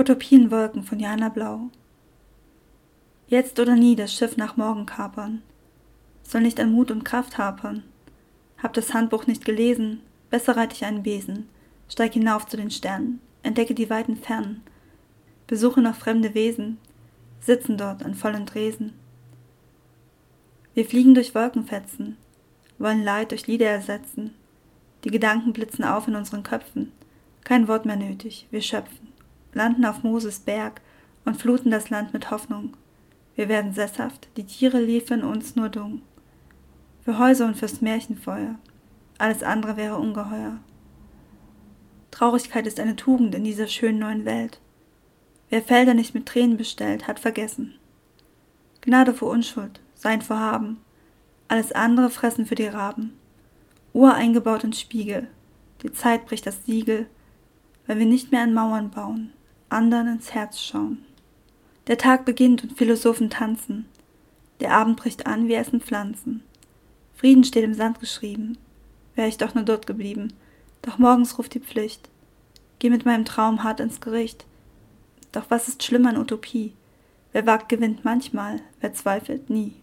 Utopienwolken von Jana Blau. Jetzt oder nie das Schiff nach morgen kapern. Soll nicht an Mut und Kraft hapern. Hab das Handbuch nicht gelesen, besser reite ich einen Besen, steig hinauf zu den Sternen, entdecke die weiten Fernen, besuche noch fremde Wesen, sitzen dort an vollen Tresen. Wir fliegen durch Wolkenfetzen, wollen Leid durch Lieder ersetzen, die Gedanken blitzen auf in unseren Köpfen, kein Wort mehr nötig, wir schöpfen landen auf Moses Berg und fluten das Land mit Hoffnung. Wir werden sesshaft, die Tiere liefern uns nur Dung. Für Häuser und fürs Märchenfeuer, alles andere wäre ungeheuer. Traurigkeit ist eine Tugend in dieser schönen neuen Welt. Wer Felder nicht mit Tränen bestellt, hat vergessen. Gnade vor Unschuld, sein Vorhaben, alles andere fressen für die Raben. Uhr eingebaut in Spiegel, die Zeit bricht das Siegel, weil wir nicht mehr an Mauern bauen, anderen ins Herz schauen. Der Tag beginnt und Philosophen tanzen. Der Abend bricht an, wir essen Pflanzen. Frieden steht im Sand geschrieben. Wär ich doch nur dort geblieben. Doch morgens ruft die Pflicht. Geh mit meinem Traum hart ins Gericht. Doch was ist schlimmer an Utopie? Wer wagt, gewinnt manchmal, wer zweifelt, nie.